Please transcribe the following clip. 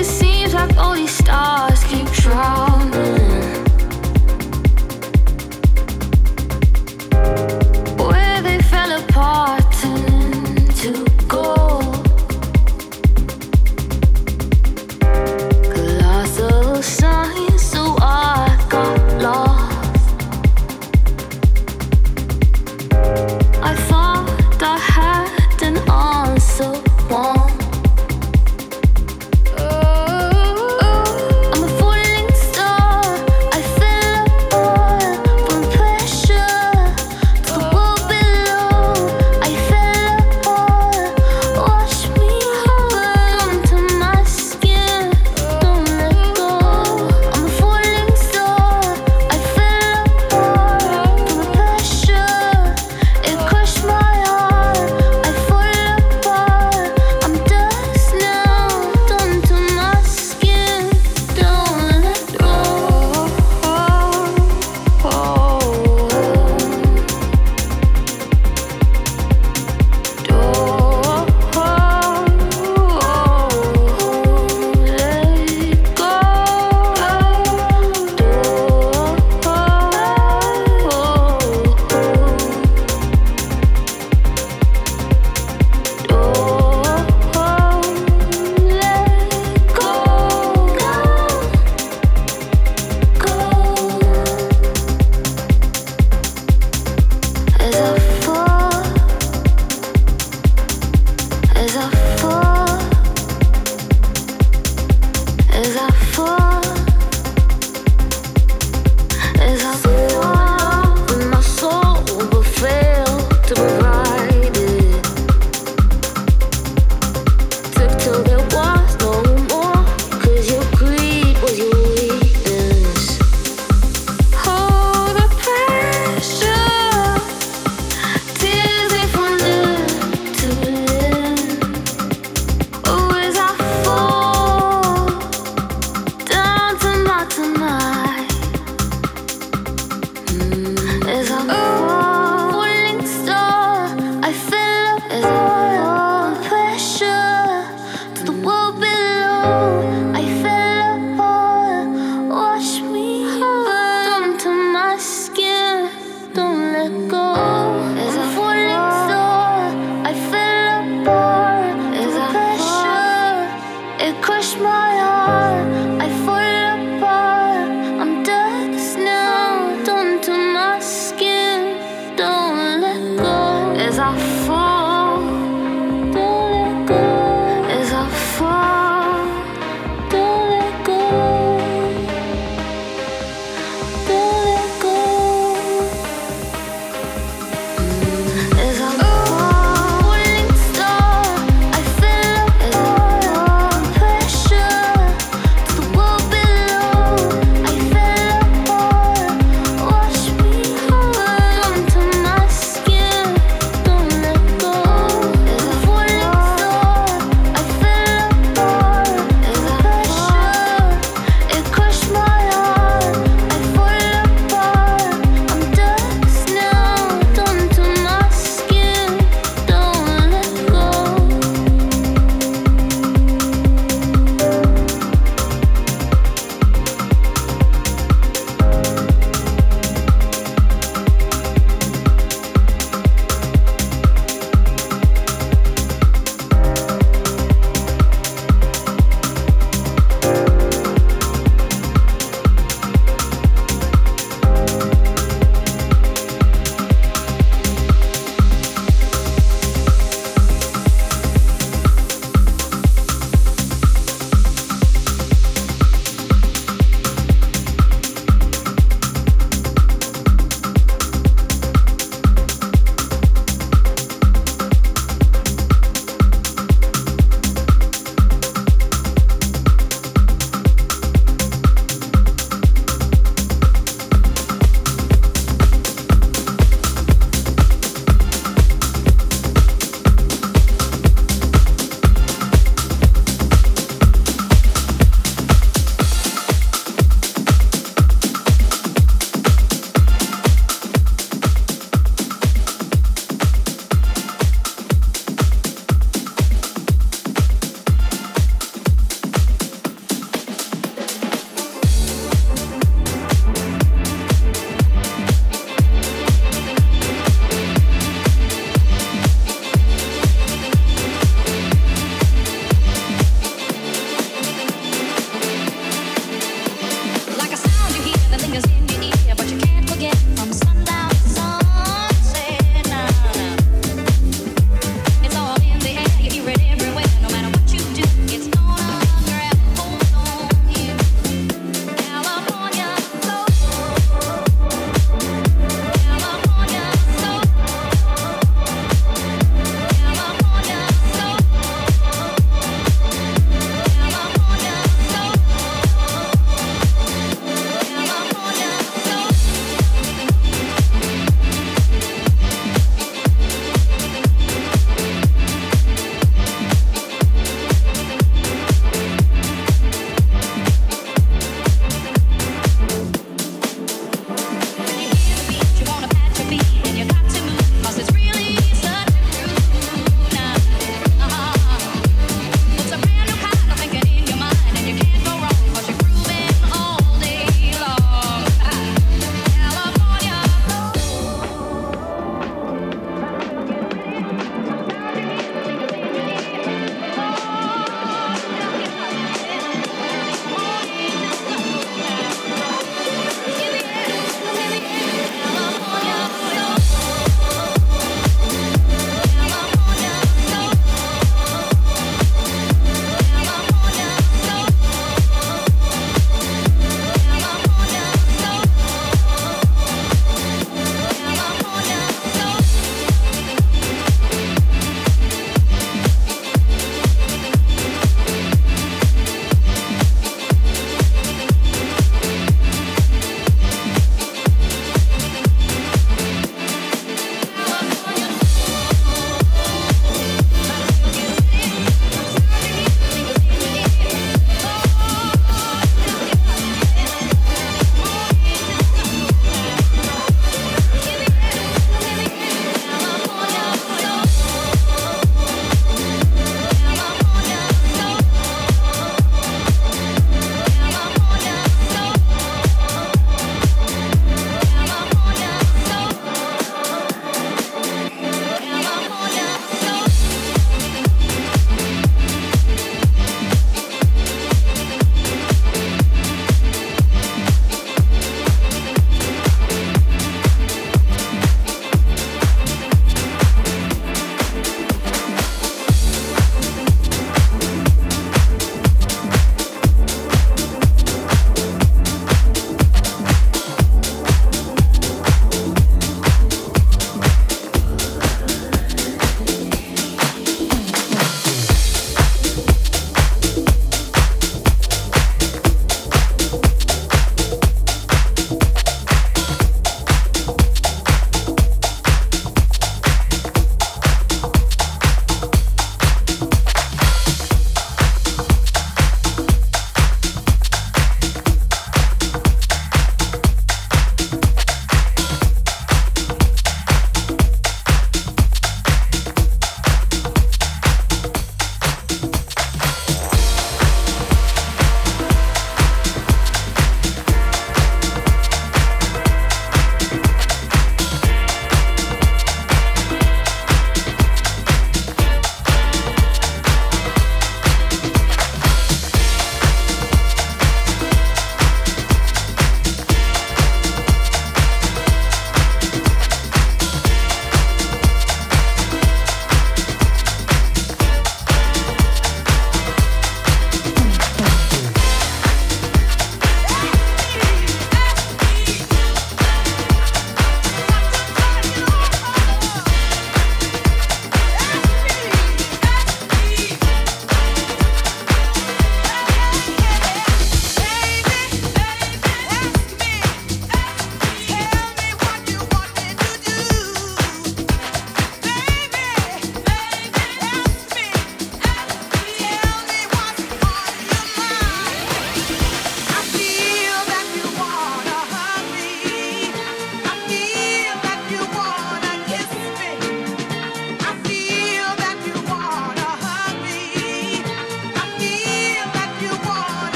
it seems like all these stars keep drowning